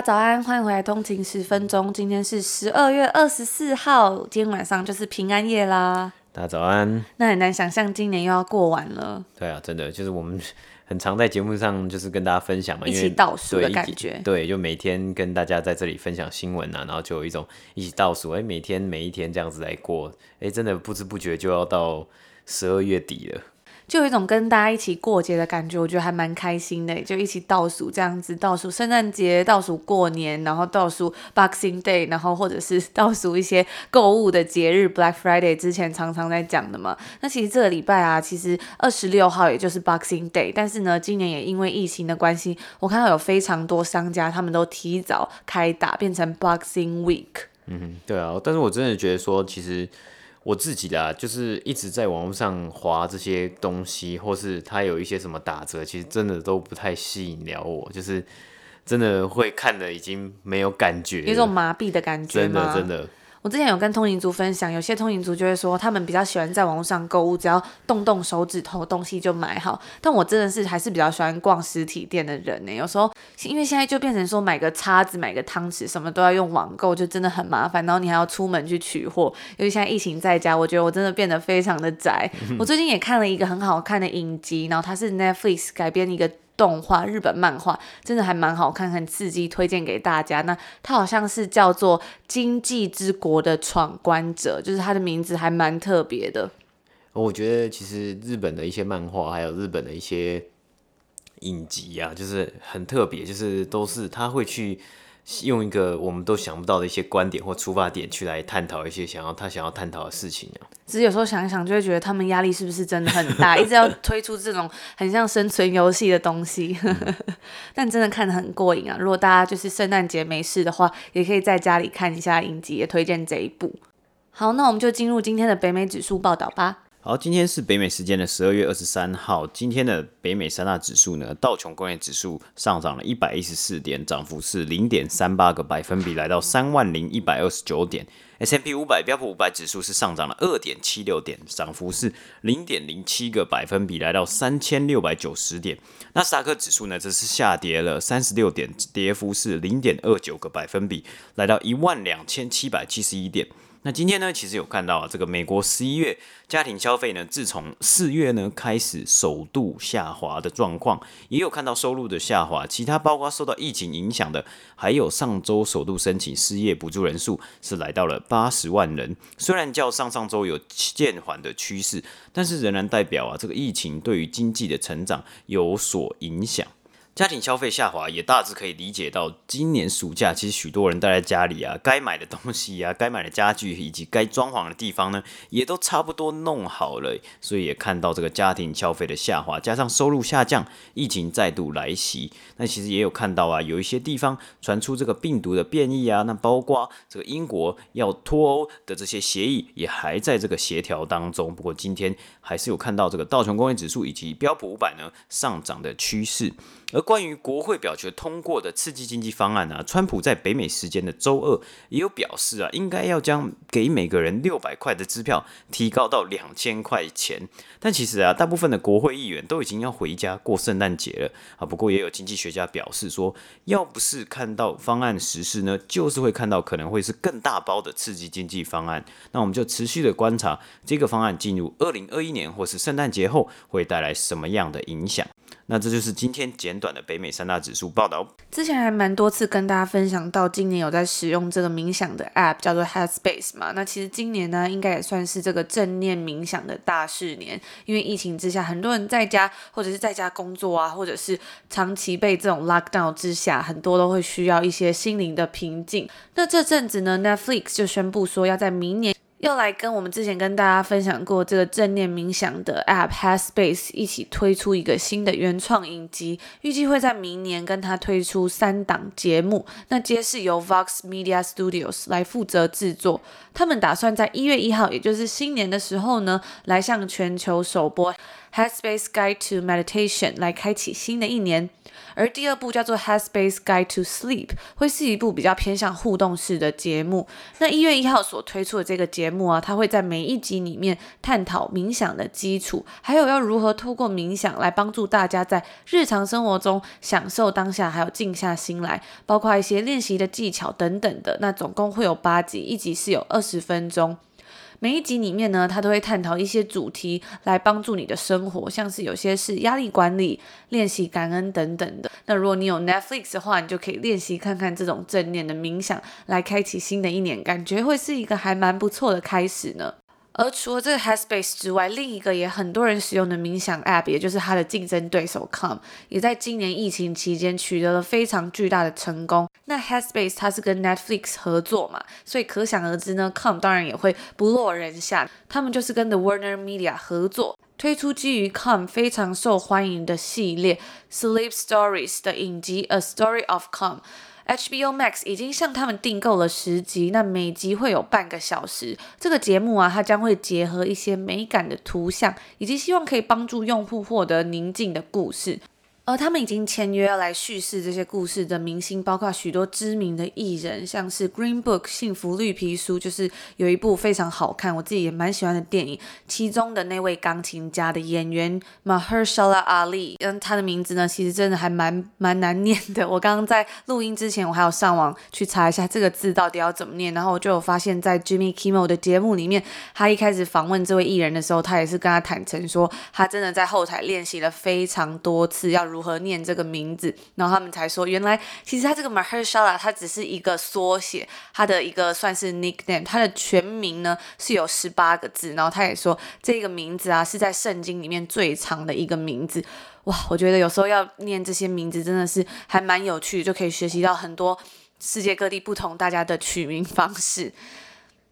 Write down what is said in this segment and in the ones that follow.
家早安，欢迎回来通勤十分钟。今天是十二月二十四号，今天晚上就是平安夜啦。大家早安。那很难想象今年又要过完了。对啊，真的就是我们很常在节目上就是跟大家分享嘛，一起倒数的感觉。对，就每天跟大家在这里分享新闻啊，然后就有一种一起倒数，哎，每天每一天这样子来过，哎，真的不知不觉就要到十二月底了。就有一种跟大家一起过节的感觉，我觉得还蛮开心的，就一起倒数这样子，倒数圣诞节，倒数过年，然后倒数 Boxing Day，然后或者是倒数一些购物的节日 Black Friday，之前常常在讲的嘛。那其实这个礼拜啊，其实二十六号也就是 Boxing Day，但是呢，今年也因为疫情的关系，我看到有非常多商家他们都提早开打，变成 Boxing Week。嗯，对啊，但是我真的觉得说，其实。我自己啦，就是一直在网络上划这些东西，或是它有一些什么打折，其实真的都不太吸引了我，就是真的会看的已经没有感觉，有种麻痹的感觉吗？真的，真的。我之前有跟通勤族分享，有些通勤族就会说，他们比较喜欢在网络上购物，只要动动手指头，东西就买好。但我真的是还是比较喜欢逛实体店的人呢。有时候因为现在就变成说，买个叉子、买个汤匙，什么都要用网购，就真的很麻烦。然后你还要出门去取货，因为现在疫情在家，我觉得我真的变得非常的宅。我最近也看了一个很好看的影集，然后它是 Netflix 改编一个。动画日本漫画真的还蛮好看，很刺激，推荐给大家。那它好像是叫做《经济之国的闯关者》，就是它的名字还蛮特别的。我觉得其实日本的一些漫画，还有日本的一些影集啊，就是很特别，就是都是他会去。用一个我们都想不到的一些观点或出发点去来探讨一些想要他想要探讨的事情啊。只是有时候想一想，就会觉得他们压力是不是真的很大，一直要推出这种很像生存游戏的东西。但真的看得很过瘾啊！如果大家就是圣诞节没事的话，也可以在家里看一下影集，也推荐这一部。好，那我们就进入今天的北美指数报道吧。好，今天是北美时间的十二月二十三号。今天的北美三大指数呢，道琼工业指数上涨了一百一十四点，涨幅是零点三八个百分比，来到三万零一百二十九点。S&P 五百标普五百指数是上涨了二点七六点，涨幅是零点零七个百分比，来到三千六百九十点。纳斯达克指数呢，则是下跌了三十六点，跌幅是零点二九个百分比，来到一万两千七百七十一点。那今天呢，其实有看到啊，这个美国十一月家庭消费呢，自从四月呢开始首度下滑的状况，也有看到收入的下滑。其他包括受到疫情影响的，还有上周首度申请失业补助人数是来到了八十万人。虽然较上上周有渐缓的趋势，但是仍然代表啊，这个疫情对于经济的成长有所影响。家庭消费下滑也大致可以理解到，今年暑假其实许多人待在家里啊，该买的东西啊，该买的家具以及该装潢的地方呢，也都差不多弄好了，所以也看到这个家庭消费的下滑，加上收入下降，疫情再度来袭，那其实也有看到啊，有一些地方传出这个病毒的变异啊，那包括这个英国要脱欧的这些协议也还在这个协调当中。不过今天还是有看到这个道琼工业指数以及标普五百呢上涨的趋势。而关于国会表决通过的刺激经济方案啊，川普在北美时间的周二也有表示啊，应该要将给每个人六百块的支票提高到两千块钱。但其实啊，大部分的国会议员都已经要回家过圣诞节了啊。不过也有经济学家表示说，要不是看到方案实施呢，就是会看到可能会是更大包的刺激经济方案。那我们就持续的观察这个方案进入二零二一年或是圣诞节后会带来什么样的影响。那这就是今天简短的北美三大指数报道。之前还蛮多次跟大家分享到，今年有在使用这个冥想的 App，叫做 Headspace 嘛。那其实今年呢，应该也算是这个正念冥想的大事年。因为疫情之下，很多人在家或者是在家工作啊，或者是长期被这种 lockdown 之下，很多都会需要一些心灵的平静。那这阵子呢，Netflix 就宣布说要在明年。又来跟我们之前跟大家分享过这个正念冥想的 App Headspace 一起推出一个新的原创影集，预计会在明年跟他推出三档节目，那皆是由 Vox Media Studios 来负责制作。他们打算在一月一号，也就是新年的时候呢，来向全球首播 Headspace Guide to Meditation》来开启新的一年。而第二部叫做《Headspace Guide to Sleep》，会是一部比较偏向互动式的节目。那一月一号所推出的这个节目啊，它会在每一集里面探讨冥想的基础，还有要如何透过冥想来帮助大家在日常生活中享受当下，还有静下心来，包括一些练习的技巧等等的。那总共会有八集，一集是有二十分钟。每一集里面呢，他都会探讨一些主题来帮助你的生活，像是有些是压力管理、练习感恩等等的。那如果你有 Netflix 的话，你就可以练习看看这种正念的冥想，来开启新的一年，感觉会是一个还蛮不错的开始呢。而除了这个 Headspace 之外，另一个也很多人使用的冥想 App，也就是它的竞争对手 Calm，也在今年疫情期间取得了非常巨大的成功。那 Headspace 它是跟 Netflix 合作嘛，所以可想而知呢，Calm 当然也会不落人下。他们就是跟 The Warner Media 合作，推出基于 Calm 非常受欢迎的系列 Sleep Stories 的影集 A Story of Calm。HBO Max 已经向他们订购了十集，那每集会有半个小时。这个节目啊，它将会结合一些美感的图像，以及希望可以帮助用户获得宁静的故事。而他们已经签约要来叙事这些故事的明星，包括许多知名的艺人，像是《Green Book》幸福绿皮书，就是有一部非常好看，我自己也蛮喜欢的电影。其中的那位钢琴家的演员 Mahershala Ali，嗯，他的名字呢，其实真的还蛮蛮难念的。我刚刚在录音之前，我还有上网去查一下这个字到底要怎么念，然后我就有发现，在 Jimmy Kimmel 的节目里面，他一开始访问这位艺人的时候，他也是跟他坦诚说，他真的在后台练习了非常多次，要如如何念这个名字，然后他们才说，原来其实他这个 Mahershala 他只是一个缩写，他的一个算是 nickname，他的全名呢是有十八个字，然后他也说这个名字啊是在圣经里面最长的一个名字。哇，我觉得有时候要念这些名字真的是还蛮有趣，就可以学习到很多世界各地不同大家的取名方式。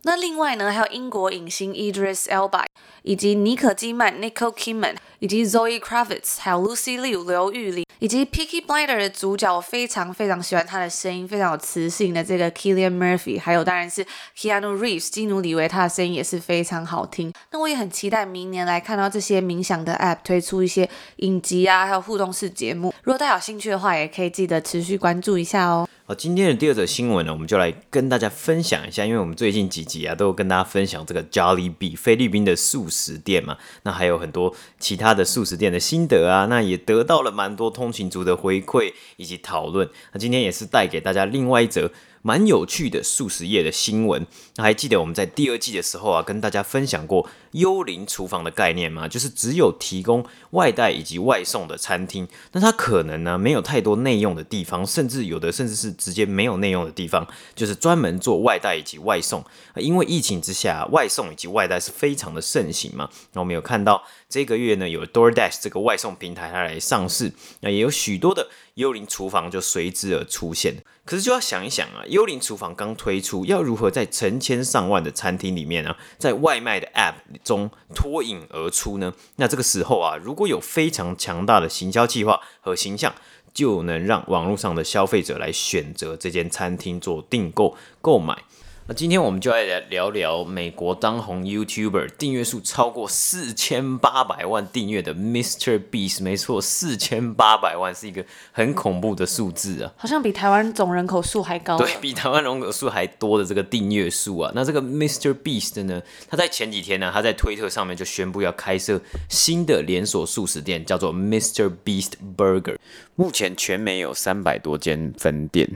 那另外呢，还有英国影星 Idris Elba，以及妮可基曼 Nicole Kidman，以及 Zoe Kravitz，还有 Lucy Liu 刘玉玲，以及 Peaky Blinder 的主角，我非常非常喜欢他的声音，非常有磁性的这个 Killian Murphy，还有当然是 Keanu Reeves 基努里维，他的声音也是非常好听。那我也很期待明年来看到这些冥想的 App 推出一些影集啊，还有互动式节目。如果大家有兴趣的话，也可以记得持续关注一下哦。好，今天的第二则新闻呢，我们就来跟大家分享一下，因为我们最近几集啊，都跟大家分享这个 Jolly B 菲律宾的素食店嘛，那还有很多其他的素食店的心得啊，那也得到了蛮多通勤族的回馈以及讨论。那今天也是带给大家另外一则。蛮有趣的速食业的新闻，那还记得我们在第二季的时候啊，跟大家分享过幽灵厨房的概念吗？就是只有提供外带以及外送的餐厅，那它可能呢没有太多内用的地方，甚至有的甚至是直接没有内用的地方，就是专门做外带以及外送。因为疫情之下，外送以及外带是非常的盛行嘛。那我们有看到这个月呢，有 DoorDash 这个外送平台它来上市，那也有许多的。幽灵厨房就随之而出现，可是就要想一想啊，幽灵厨房刚推出，要如何在成千上万的餐厅里面呢，在外卖的 App 中脱颖而出呢？那这个时候啊，如果有非常强大的行销计划和形象，就能让网络上的消费者来选择这间餐厅做订购购买。那今天我们就来聊聊美国当红 YouTuber 订阅数超过四千八百万订阅的 Mr. Beast，没错，四千八百万是一个很恐怖的数字啊，好像比台湾总人口数还高，对，比台湾人口数还多的这个订阅数啊。那这个 Mr. Beast 呢，他在前几天呢，他在推特上面就宣布要开设新的连锁素食店，叫做 Mr. Beast Burger，目前全美有三百多间分店。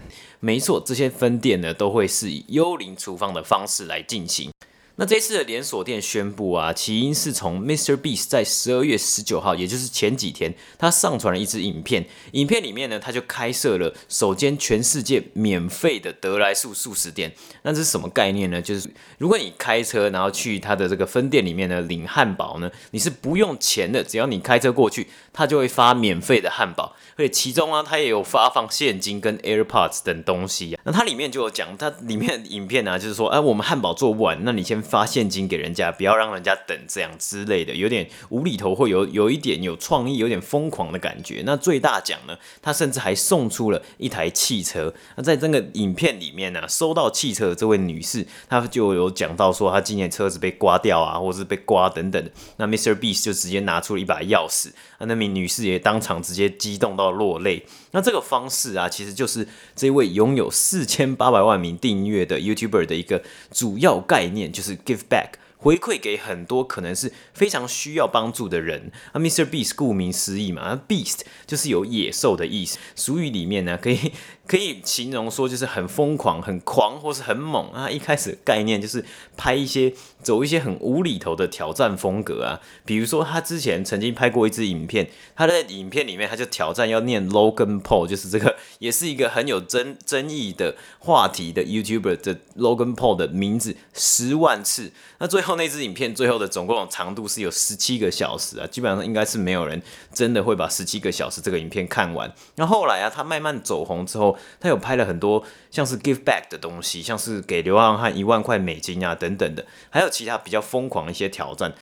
没错，这些分店呢都会是以幽灵厨房的方式来进行。那这次的连锁店宣布啊，起因是从 Mr. Beast 在十二月十九号，也就是前几天，他上传了一支影片。影片里面呢，他就开设了首间全世界免费的得来速素食店。那这是什么概念呢？就是如果你开车然后去他的这个分店里面呢领汉堡呢，你是不用钱的，只要你开车过去，他就会发免费的汉堡。而且其中啊，他也有发放现金跟 AirPods 等东西啊。那它里面就有讲，它里面影片呢，就是说，哎，我们汉堡做不完，那你先。发现金给人家，不要让人家等这样之类的，有点无厘头，会有有一点有创意，有点疯狂的感觉。那最大奖呢，他甚至还送出了一台汽车。那在这个影片里面呢、收到汽车的这位女士，她就有讲到说，她今年车子被刮掉啊，或是被刮等等。那 Mr. Beast 就直接拿出了一把钥匙，那名女士也当场直接激动到落泪。那这个方式啊，其实就是这位拥有四千八百万名订阅的 YouTuber 的一个主要概念，就是 Give Back。回馈给很多可能是非常需要帮助的人啊，Mr. Beast 顾名思义嘛啊，Beast 就是有野兽的意思。俗语里面呢，可以可以形容说就是很疯狂、很狂或是很猛啊。一开始概念就是拍一些走一些很无厘头的挑战风格啊，比如说他之前曾经拍过一支影片，他在影片里面他就挑战要念 Logan Paul，就是这个也是一个很有争争议的话题的 YouTuber 的 Logan Paul 的名字十万次，那最后。那支影片最后的总共长度是有十七个小时啊，基本上应该是没有人真的会把十七个小时这个影片看完。那后来啊，他慢慢走红之后，他有拍了很多像是 give back 的东西，像是给流浪汉一万块美金啊等等的，还有其他比较疯狂的一些挑战。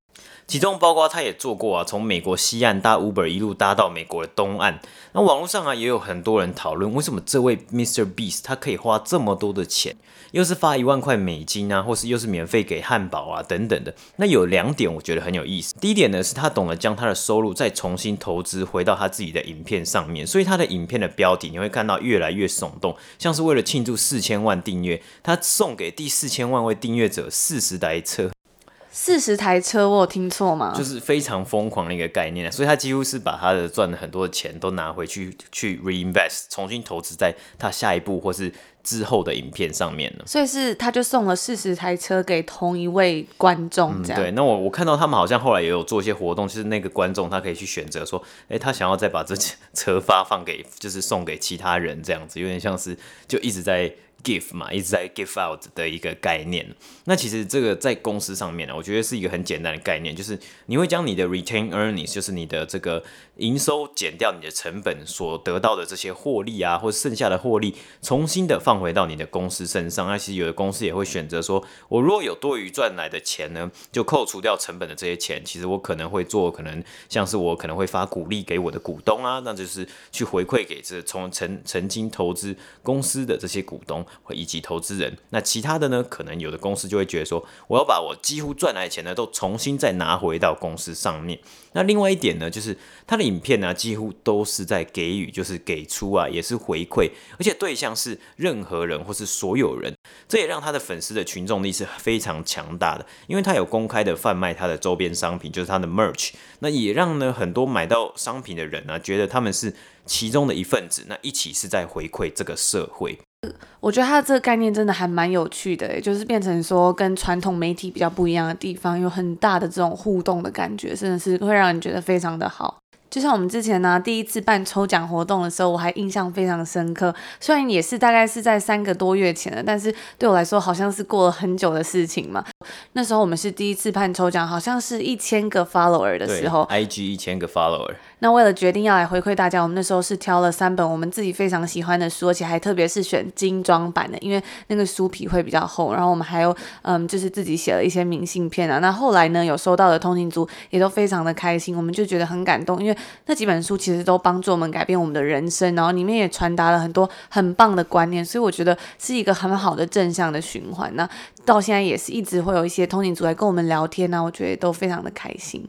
其中包括他也做过啊，从美国西岸搭 Uber 一路搭到美国的东岸。那网络上啊也有很多人讨论，为什么这位 Mr. Beast 他可以花这么多的钱，又是发一万块美金啊，或是又是免费给汉堡啊等等的。那有两点我觉得很有意思。第一点呢是他懂得将他的收入再重新投资回到他自己的影片上面，所以他的影片的标题你会看到越来越耸动，像是为了庆祝四千万订阅，他送给第四千万位订阅者四十台车。四十台车，我有听错吗？就是非常疯狂的一个概念，所以他几乎是把他的赚了很多的钱都拿回去去 reinvest，重新投资在他下一步或是之后的影片上面了。所以是他就送了四十台车给同一位观众，这样、嗯。对，那我我看到他们好像后来也有做一些活动，就是那个观众他可以去选择说，哎、欸，他想要再把这车发放给，就是送给其他人这样子，有点像是就一直在。Give 嘛，一直在 give out 的一个概念。那其实这个在公司上面呢，我觉得是一个很简单的概念，就是你会将你的 retain earnings，就是你的这个营收减掉你的成本所得到的这些获利啊，或者剩下的获利，重新的放回到你的公司身上。那其实有的公司也会选择说，我如果有多余赚来的钱呢，就扣除掉成本的这些钱，其实我可能会做，可能像是我可能会发股利给我的股东啊，那就是去回馈给这从曾曾经投资公司的这些股东。以及投资人，那其他的呢？可能有的公司就会觉得说，我要把我几乎赚来的钱呢，都重新再拿回到公司上面。那另外一点呢，就是他的影片呢，几乎都是在给予，就是给出啊，也是回馈，而且对象是任何人或是所有人。这也让他的粉丝的群众力是非常强大的，因为他有公开的贩卖他的周边商品，就是他的 merch。那也让呢很多买到商品的人呢，觉得他们是其中的一份子，那一起是在回馈这个社会。我觉得他这个概念真的还蛮有趣的，就是变成说跟传统媒体比较不一样的地方，有很大的这种互动的感觉，真的是会让人觉得非常的好。就像我们之前呢，第一次办抽奖活动的时候，我还印象非常深刻。虽然也是大概是在三个多月前了，但是对我来说好像是过了很久的事情嘛。那时候我们是第一次办抽奖，好像是一千个 follower 的时候，IG 一千个 follower。那为了决定要来回馈大家，我们那时候是挑了三本我们自己非常喜欢的书，而且还特别是选精装版的，因为那个书皮会比较厚。然后我们还有嗯，就是自己写了一些明信片啊。那后来呢，有收到的通勤族也都非常的开心，我们就觉得很感动，因为那几本书其实都帮助我们改变我们的人生，然后里面也传达了很多很棒的观念，所以我觉得是一个很好的正向的循环。那到现在也是一直会有一些通勤族来跟我们聊天啊，我觉得都非常的开心。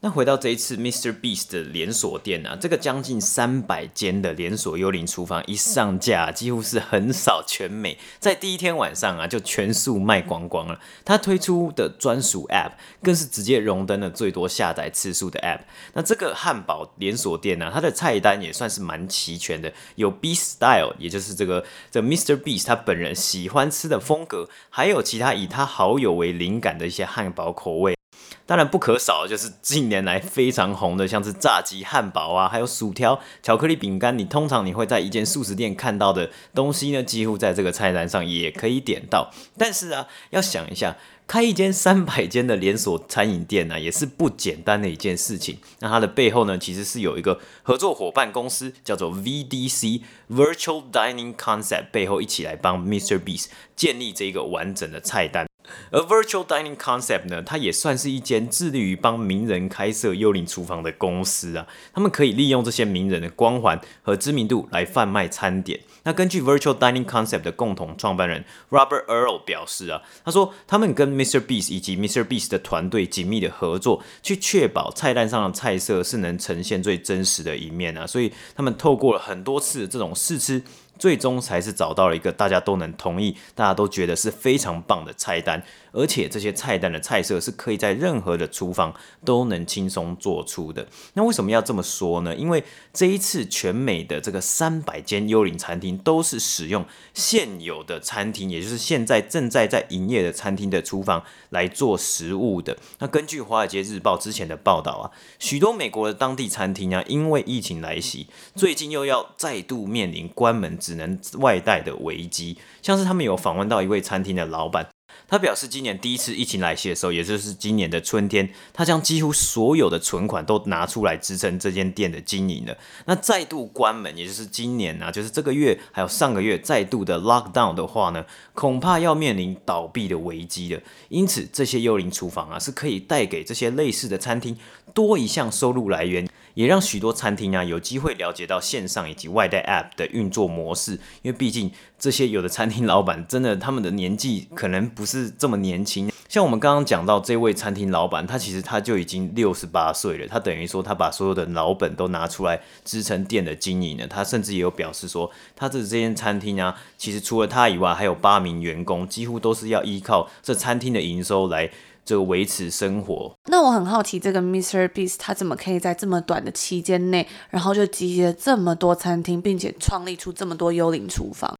那回到这一次 Mr. Beast 的连锁店啊，这个将近三百间的连锁幽灵厨房一上架，几乎是横扫全美，在第一天晚上啊就全数卖光光了。他推出的专属 App 更是直接荣登了最多下载次数的 App。那这个汉堡连锁店呢、它的菜单也算是蛮齐全的，有 Beast Style，也就是这个这 Mr. Beast 他本人喜欢吃的风格，还有其他以他好友为灵感的一些汉堡口味。当然不可少的就是近年来非常红的，像是炸鸡汉堡啊，还有薯条、巧克力饼干。你通常你会在一间素食店看到的东西呢，几乎在这个菜单上也可以点到。但是啊，要想一下，开一间三百间的连锁餐饮店呢、也是不简单的一件事情。那它的背后呢，其实是有一个合作伙伴公司，叫做 VDC Virtual Dining Concept，背后一起来帮 Mr. Beast 建立这个完整的菜单。而 Virtual Dining Concept 呢，它也算是一间致力于帮名人开设幽灵厨房的公司啊。他们可以利用这些名人的光环和知名度来贩卖餐点。那根据 Virtual Dining Concept 的共同创办人 Robert Earl 表示啊，他说他们跟 Mr. Beast 以及 Mr. Beast 的团队紧密的合作，去确保菜单上的菜色是能呈现最真实的一面啊。所以他们透过了很多次的这种试吃。最终才是找到了一个大家都能同意、大家都觉得是非常棒的菜单，而且这些菜单的菜色是可以在任何的厨房都能轻松做出的。那为什么要这么说呢？因为这一次全美的这个三百间幽灵餐厅都是使用现有的餐厅，也就是现在正在在营业的餐厅的厨房来做食物的。那根据《华尔街日报》之前的报道啊，许多美国的当地餐厅啊，因为疫情来袭，最近又要再度面临关门。只能外带的危机，像是他们有访问到一位餐厅的老板，他表示今年第一次疫情来袭的时候，也就是今年的春天，他将几乎所有的存款都拿出来支撑这间店的经营了。那再度关门，也就是今年啊，就是这个月还有上个月再度的 lockdown 的话呢，恐怕要面临倒闭的危机了。因此，这些幽灵厨房啊，是可以带给这些类似的餐厅多一项收入来源。也让许多餐厅啊有机会了解到线上以及外带 App 的运作模式，因为毕竟这些有的餐厅老板真的他们的年纪可能不是这么年轻。像我们刚刚讲到这位餐厅老板，他其实他就已经六十八岁了，他等于说他把所有的老本都拿出来支撑店的经营了。他甚至也有表示说，他的这间餐厅啊，其实除了他以外，还有八名员工，几乎都是要依靠这餐厅的营收来。这个维持生活。那我很好奇，这个 Mr. Beast 他怎么可以在这么短的期间内，然后就集结这么多餐厅，并且创立出这么多幽灵厨房？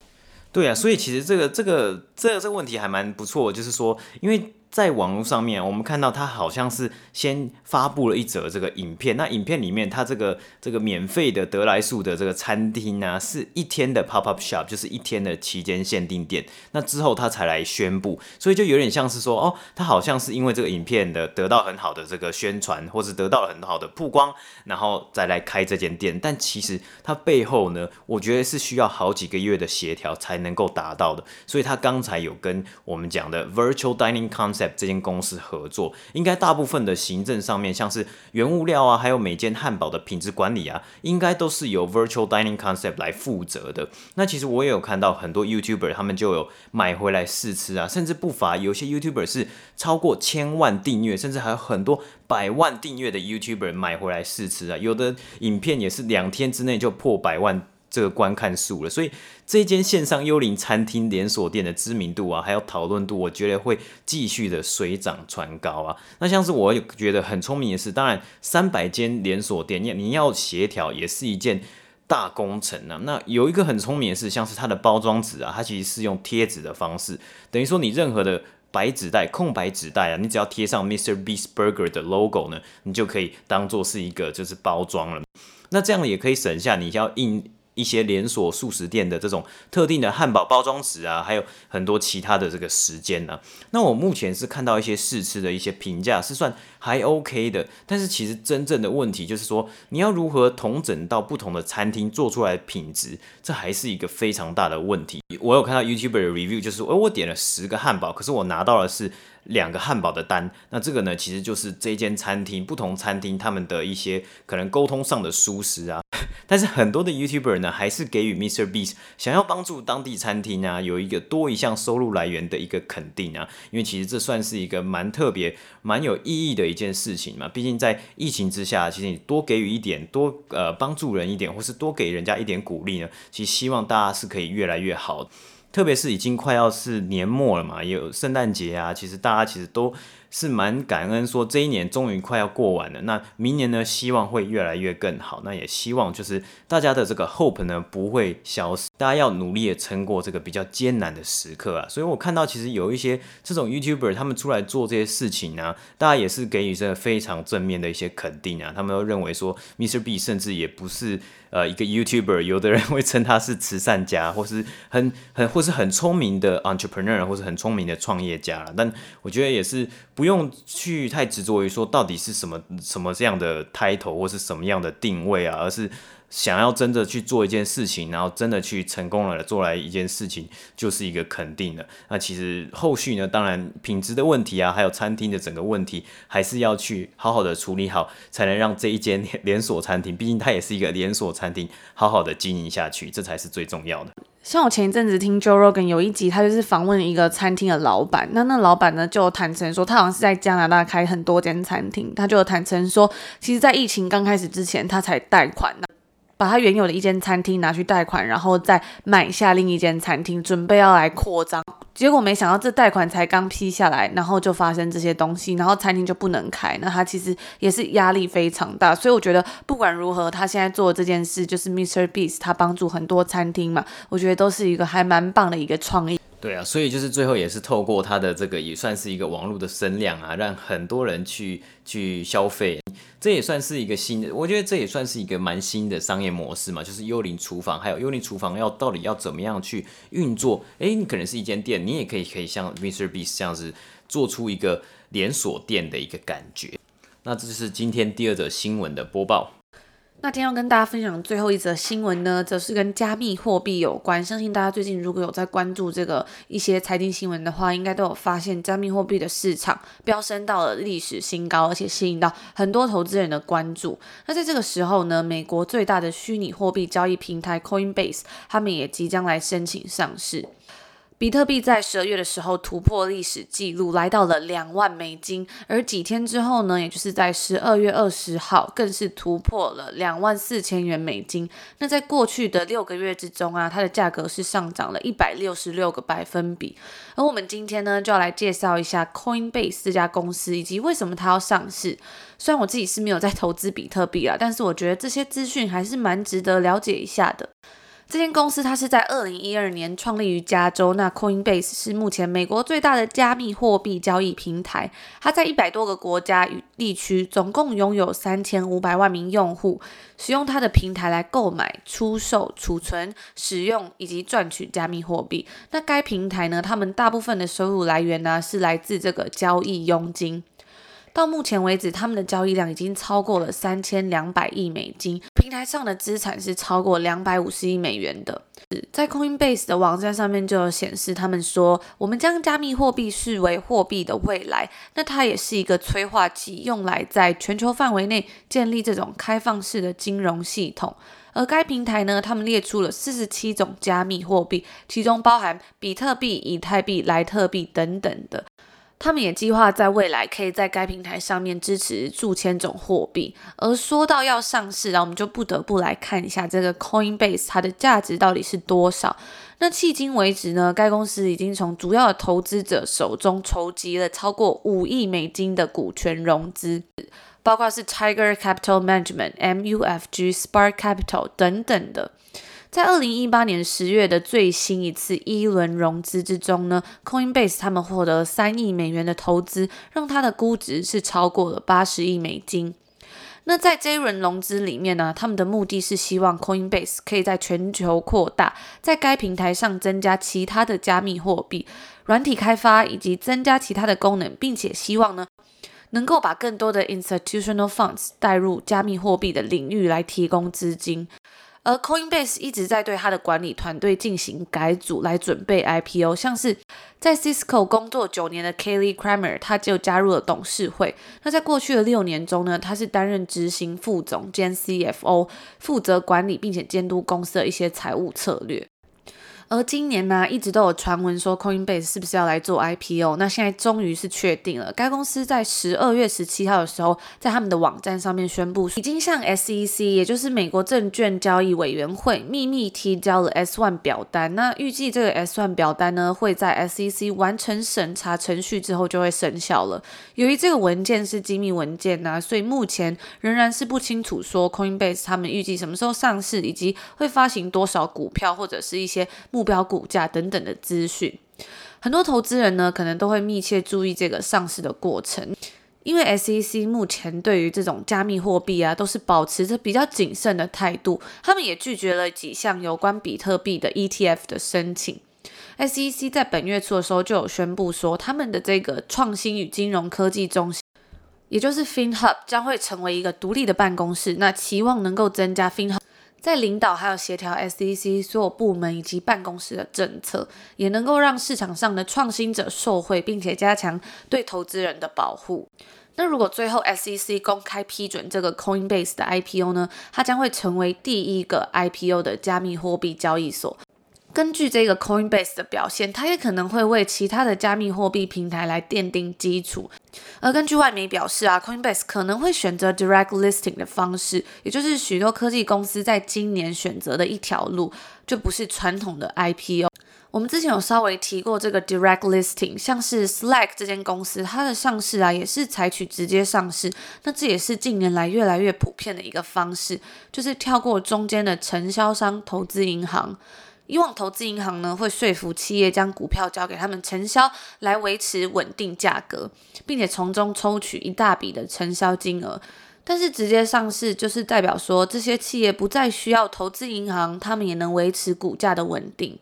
对啊，所以其实这个这个这个这个问题还蛮不错，就是说，因为。在网络上面，我们看到他好像是先发布了一则这个影片。那影片里面，他这个这个免费的得来速的这个餐厅啊，是一天的 pop up shop，就是一天的期间限定店。那之后他才来宣布，所以就有点像是说，哦，他好像是因为这个影片的得到很好的这个宣传，或是得到了很好的曝光，然后再来开这间店。但其实他背后呢，我觉得是需要好几个月的协调才能够达到的。所以他刚才有跟我们讲的 virtual dining concept。这间公司合作，应该大部分的行政上面，像是原物料啊，还有每间汉堡的品质管理啊，应该都是由 Virtual Dining Concept 来负责的。那其实我也有看到很多 YouTuber，他们就有买回来试吃啊，甚至不乏有些 YouTuber 是超过千万订阅，甚至还有很多百万订阅的 YouTuber 买回来试吃啊，有的影片也是两天之内就破百万。这个观看数了，所以这间线上幽灵餐厅连锁店的知名度啊，还有讨论度，我觉得会继续的水涨船高啊。那像是我也觉得很聪明的是，当然三百间连锁店，你你要协调也是一件大工程啊。那有一个很聪明的是，像是它的包装纸啊，它其实是用贴纸的方式，等于说你任何的白纸袋、空白纸袋啊，你只要贴上 Mr. Beast Burger 的 logo 呢，你就可以当做是一个就是包装了。那这样也可以省下你要印。一些连锁素食店的这种特定的汉堡包装纸啊，还有很多其他的这个时间呢、那我目前是看到一些试吃的一些评价是算还 OK 的，但是其实真正的问题就是说，你要如何统整到不同的餐厅做出来的品质，这还是一个非常大的问题。我有看到 YouTuber 的 review，就是说，我点了十个汉堡，可是我拿到的是。两个汉堡的单，那这个呢，其实就是这间餐厅不同餐厅他们的一些可能沟通上的疏失啊。但是很多的 YouTuber 呢，还是给予 Mr. Beast 想要帮助当地餐厅啊，有一个多一项收入来源的一个肯定啊。因为其实这算是一个蛮特别、蛮有意义的一件事情嘛。毕竟在疫情之下，其实你多给予一点，多呃帮助人一点，或是多给人家一点鼓励呢，其实希望大家是可以越来越好。特别是已经快要是年末了嘛，有圣诞节啊，其实大家其实都。是蛮感恩，说这一年终于快要过完了。那明年呢，希望会越来越更好。那也希望就是大家的这个 hope 呢不会消失，大家要努力的撑过这个比较艰难的时刻啊。所以我看到其实有一些这种 YouTuber 他们出来做这些事情呢，大家也是给予这个非常正面的一些肯定啊。他们都认为说，Mr. B 甚至也不是呃一个 YouTuber，有的人 会称他是慈善家，或是很很或是很聪明的 entrepreneur，或是很聪明的创业家。但我觉得也是不。用去太执着于说到底是什么什么这样的 title 或是什么样的定位啊，而是。想要真的去做一件事情，然后真的去成功了，做来一件事情，就是一个肯定的。那其实后续呢，当然品质的问题啊，还有餐厅的整个问题，还是要去好好的处理好，才能让这一间连锁餐厅，毕竟它也是一个连锁餐厅，好好的经营下去，这才是最重要的。像我前一阵子听 Joe Rogan 有一集，他就是访问一个餐厅的老板，那那老板呢就坦诚说，他好像是在加拿大开很多间餐厅，他就坦诚说，其实在疫情刚开始之前，他才贷款。把他原有的一间餐厅拿去贷款，然后再买下另一间餐厅，准备要来扩张。结果没想到这贷款才刚批下来，然后就发生这些东西，然后餐厅就不能开。那他其实也是压力非常大。所以我觉得不管如何，他现在做的这件事就是 Mr. Beast，他帮助很多餐厅嘛，我觉得都是一个还蛮棒的一个创意。对啊，所以就是最后也是透过他的这个也算是一个网络的声量啊，让很多人去去消费。这也算是一个新的，我觉得这也算是一个蛮新的商业模式嘛，就是幽灵厨房，还有幽灵厨房要到底要怎么样去运作？诶，你可能是一间店，你也可以可以像 Mr. Beast 这样子做出一个连锁店的一个感觉。那这就是今天第二则新闻的播报。那今天要跟大家分享最后一则新闻呢，则是跟加密货币有关。相信大家最近如果有在关注这个一些财经新闻的话，应该都有发现加密货币的市场飙升到了历史新高，而且吸引到很多投资人的关注。那在这个时候呢，美国最大的虚拟货币交易平台 Coinbase，他们也即将来申请上市。比特币在十二月的时候突破历史记录，来到了两万美金。而几天之后呢，也就是在十二月二十号，更是突破了两万四千元美金。那在过去的六个月之中啊，它的价格是上涨了一百六十六个百分比。而我们今天呢，就要来介绍一下 Coinbase 这家公司，以及为什么它要上市。虽然我自己是没有在投资比特币啊，但是我觉得这些资讯还是蛮值得了解一下的。这间公司它是在二零一二年创立于加州。那 Coinbase 是目前美国最大的加密货币交易平台。它在一百多个国家与地区，总共拥有三千五百万名用户，使用它的平台来购买、出售、储存、使用以及赚取加密货币。那该平台呢，他们大部分的收入来源呢，是来自这个交易佣金。到目前为止，他们的交易量已经超过了三千两百亿美金，平台上的资产是超过两百五十亿美元的。在 Coinbase 的网站上面就有显示，他们说，我们将加密货币视为货币的未来，那它也是一个催化剂，用来在全球范围内建立这种开放式的金融系统。而该平台呢，他们列出了四十七种加密货币，其中包含比特币、以太币、莱特币等等的。他们也计划在未来可以在该平台上面支持数千种货币。而说到要上市，然后我们就不得不来看一下这个 Coinbase 它的价值到底是多少。那迄今为止呢，该公司已经从主要的投资者手中筹集了超过五亿美金的股权融资，包括是 Tiger Capital Management、MUFG、Spark Capital 等等的。在二零一八年十月的最新一次一轮融资之中呢，Coinbase 他们获得了三亿美元的投资，让它的估值是超过了八十亿美金。那在这一轮融资里面呢，他们的目的是希望 Coinbase 可以在全球扩大，在该平台上增加其他的加密货币、软体开发以及增加其他的功能，并且希望呢，能够把更多的 institutional funds 带入加密货币的领域来提供资金。而 Coinbase 一直在对它的管理团队进行改组，来准备 IPO。像是在 Cisco 工作九年的 Kaylee Kramer，他就加入了董事会。那在过去的六年中呢，他是担任执行副总兼 CFO，负责管理并且监督公司的一些财务策略。而今年呢，一直都有传闻说 Coinbase 是不是要来做 IPO？那现在终于是确定了。该公司在十二月十七号的时候，在他们的网站上面宣布，已经向 SEC，也就是美国证券交易委员会秘密提交了 S1 表单。那预计这个 S1 表单呢，会在 SEC 完成审查程序之后就会生效了。由于这个文件是机密文件呢，所以目前仍然是不清楚说 Coinbase 他们预计什么时候上市，以及会发行多少股票或者是一些。目标股价等等的资讯，很多投资人呢可能都会密切注意这个上市的过程，因为 SEC 目前对于这种加密货币啊都是保持着比较谨慎的态度，他们也拒绝了几项有关比特币的 ETF 的申请。SEC 在本月初的时候就有宣布说，他们的这个创新与金融科技中心，也就是 FinHub 将会成为一个独立的办公室，那期望能够增加 FinHub 在领导还有协调 SEC 所有部门以及办公室的政策，也能够让市场上的创新者受惠，并且加强对投资人的保护。那如果最后 SEC 公开批准这个 Coinbase 的 IPO 呢，它将会成为第一个 IPO 的加密货币交易所。根据这个 Coinbase 的表现，它也可能会为其他的加密货币平台来奠定基础。而根据外媒表示啊，Coinbase 可能会选择 Direct Listing 的方式，也就是许多科技公司在今年选择的一条路，就不是传统的 IPO。我们之前有稍微提过这个 direct listing，像是 Slack 这间公司，它的上市啊也是采取直接上市。那这也是近年来越来越普遍的一个方式，就是跳过中间的承销商投资银行。以往投资银行呢会说服企业将股票交给他们承销，来维持稳定价格，并且从中抽取一大笔的承销金额。但是直接上市就是代表说，这些企业不再需要投资银行，他们也能维持股价的稳定。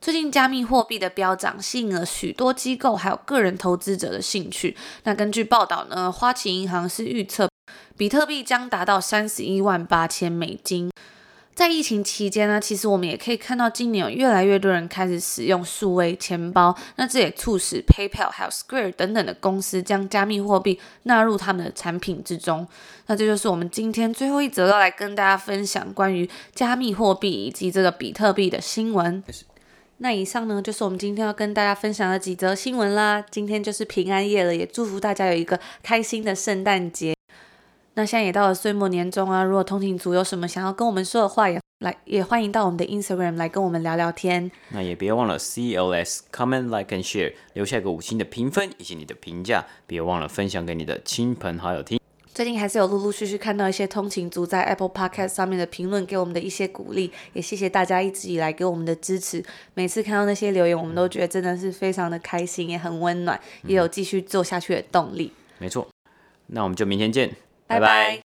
最近加密货币的飙涨吸引了许多机构还有个人投资者的兴趣。那根据报道呢，花旗银行是预测比特币将达到三十一万八千美金。在疫情期间呢，其实我们也可以看到今年有越来越多人开始使用数位钱包。那这也促使 PayPal 还有 Square 等等的公司将加密货币纳入他们的产品之中。那这就是我们今天最后一则要来跟大家分享关于加密货币以及这个比特币的新闻。那以上呢，就是我们今天要跟大家分享的几则新闻啦。今天就是平安夜了，也祝福大家有一个开心的圣诞节。那现在也到了岁末年终啊，如果通勤族有什么想要跟我们说的话，也来也欢迎到我们的 Instagram 来跟我们聊聊天。那也别忘了 CLS comment like and share，留下一个五星的评分以及你的评价，别忘了分享给你的亲朋好友听。最近还是有陆陆续续看到一些通勤族在 Apple Podcast 上面的评论，给我们的一些鼓励，也谢谢大家一直以来给我们的支持。每次看到那些留言，我们都觉得真的是非常的开心，也很温暖，也有继续做下去的动力。没错，那我们就明天见，拜拜。